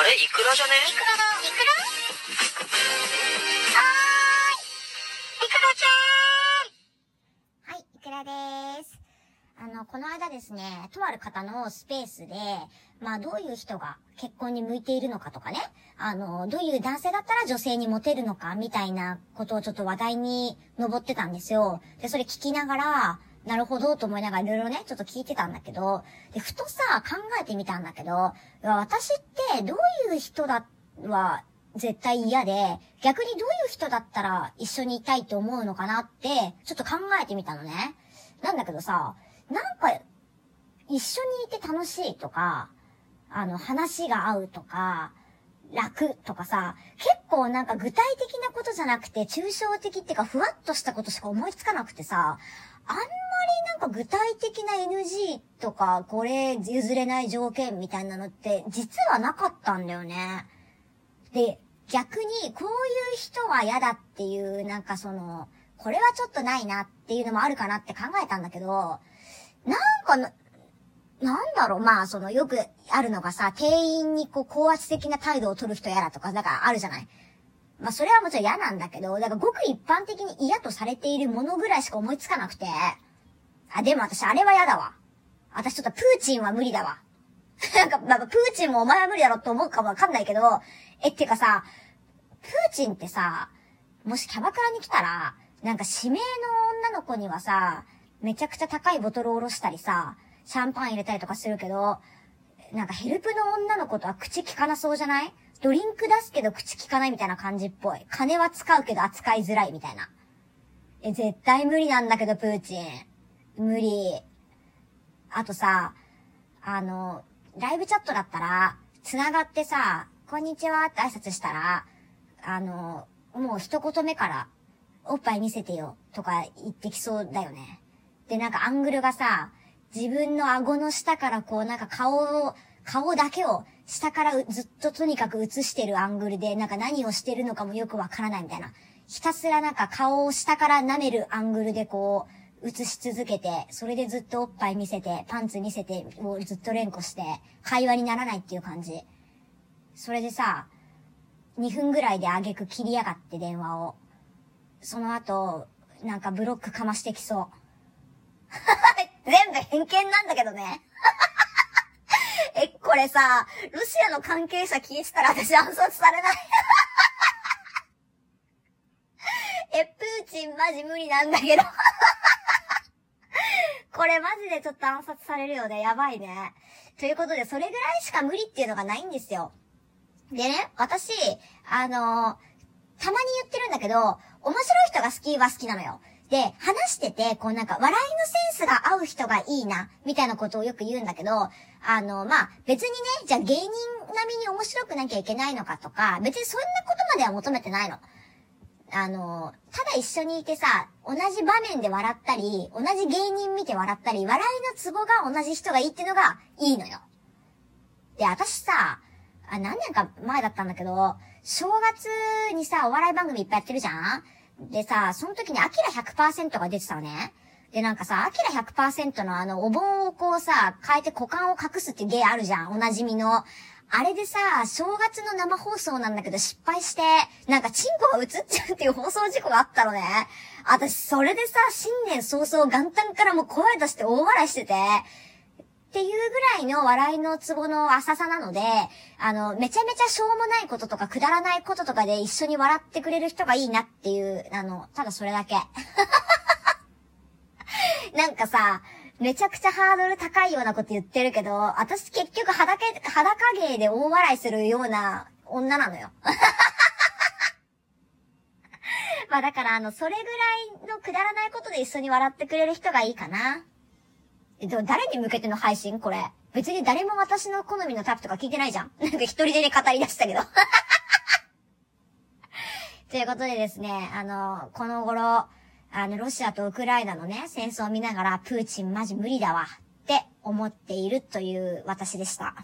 あれ？イクラじゃね？イクラだ。イクラはーい。イクラちゃんはい、イクラです。あの、この間ですね、とある方のスペースで、まあどういう人が結婚に向いているのかとかね、あの、どういう男性だったら女性にモテるのかみたいなことをちょっと話題に上ってたんですよ。で、それ聞きながら、なるほどと思いながらいろいろね、ちょっと聞いてたんだけど、で、ふとさ、考えてみたんだけど、いや私ってどういう人だは絶対嫌で、逆にどういう人だったら一緒にいたいと思うのかなって、ちょっと考えてみたのね。なんだけどさ、なんか、一緒にいて楽しいとか、あの、話が合うとか、楽とかさ、結構なんか具体的なことじゃなくて、抽象的っていうか、ふわっとしたことしか思いつかなくてさ、あんなんか具体的な NG とか、これ譲れない条件みたいなのって実はなかったんだよね。で、逆にこういう人は嫌だっていう、なんかその、これはちょっとないなっていうのもあるかなって考えたんだけど、なんかな、なんだろう、まあ、その、よくあるのがさ、店員にこう、高圧的な態度を取る人嫌だとか、だからあるじゃない。まあ、それはもちろん嫌なんだけど、だからごく一般的に嫌とされているものぐらいしか思いつかなくて。あ、でも私、あれは嫌だわ。私ちょっとプーチンは無理だわ。なんか、まあ、プーチンもお前は無理だろって思うかもわかんないけど、え、ってかさ、プーチンってさ、もしキャバクラに来たら、なんか指名の女の子にはさ、めちゃくちゃ高いボトルを下ろしたりさ、シャンパン入れたりとかするけど、なんかヘルプの女の子とは口聞かなそうじゃない？ドリンク出すけど口聞かないみたいな感じっぽい。金は使うけど扱いづらいみたいな。え、絶対無理なんだけど、プーチン。無理。あとさ、あの、ライブチャットだったら、繋がってさ、こんにちはって挨拶したら、あの、もう一言目から、おっぱい見せてよとか言ってきそうだよね。で、なんかアングルがさ、自分の顎の下からこうなんか顔を、顔だけを下からずっととにかく映してるアングルで、なんか何をしてるのかもよくわからないみたいな。ひたすらなんか顔を下から舐めるアングルでこう、映し続けて、それでずっとおっぱい見せて、パンツ見せて、をずっと連呼して、会話にならないっていう感じ。それでさ、2分ぐらいであげく切りやがって電話を。その後、なんかブロックかましてきそう。全部偏見なんだけどね。え、これさ、ロシアの関係者聞いてたら私暗殺されない。え、プーチンマジ無理なんだけど。これマジでちょっと暗殺されるよね。やばいね。ということで、それぐらいしか無理っていうのがないんですよ。でね、私、あのー、たまに言ってるんだけど、面白い人が好きは好きなのよ。で、話してて、こうなんか笑いのセンスが合う人がいいな、みたいなことをよく言うんだけど、あの、まあ、別にね、じゃあ芸人並みに面白くなきゃいけないのかとか、別にそんなことまでは求めてないの。あの、ただ一緒にいてさ、同じ場面で笑ったり、同じ芸人見て笑ったり、笑いのツボが同じ人がいいってのがいいのよ。で、私さ、あ、何年か前だったんだけど、正月にさ、お笑い番組いっぱいやってるじゃん？でさ、その時にアキラ100%が出てたのね。で、なんかさ、アキラ100%のあの、お盆をこうさ、変えて股間を隠すって芸あるじゃん？おなじみの。あれでさ、正月の生放送なんだけど失敗して、なんかチンコが映っちゃうっていう放送事故があったのね。私、それでさ、新年早々元旦からも声出して大笑いしてて、っていうぐらいの笑いのツボの浅さなので、あの、めちゃめちゃしょうもないこととかくだらないこととかで一緒に笑ってくれる人がいいなっていう、あの、ただそれだけ。なんかさ、めちゃくちゃハードル高いようなこと言ってるけど、私結局裸、裸芸で大笑いするような女なのよ。まあだからあの、それぐらいのくだらないことで一緒に笑ってくれる人がいいかな。え、でも誰に向けての配信これ？別に誰も私の好みのタイプとか聞いてないじゃん。なんか一人でね語り出したけど。ということでですね、あの、この頃、あの、ロシアとウクライナのね、戦争を見ながら、プーチンマジ無理だわって思っているという私でした。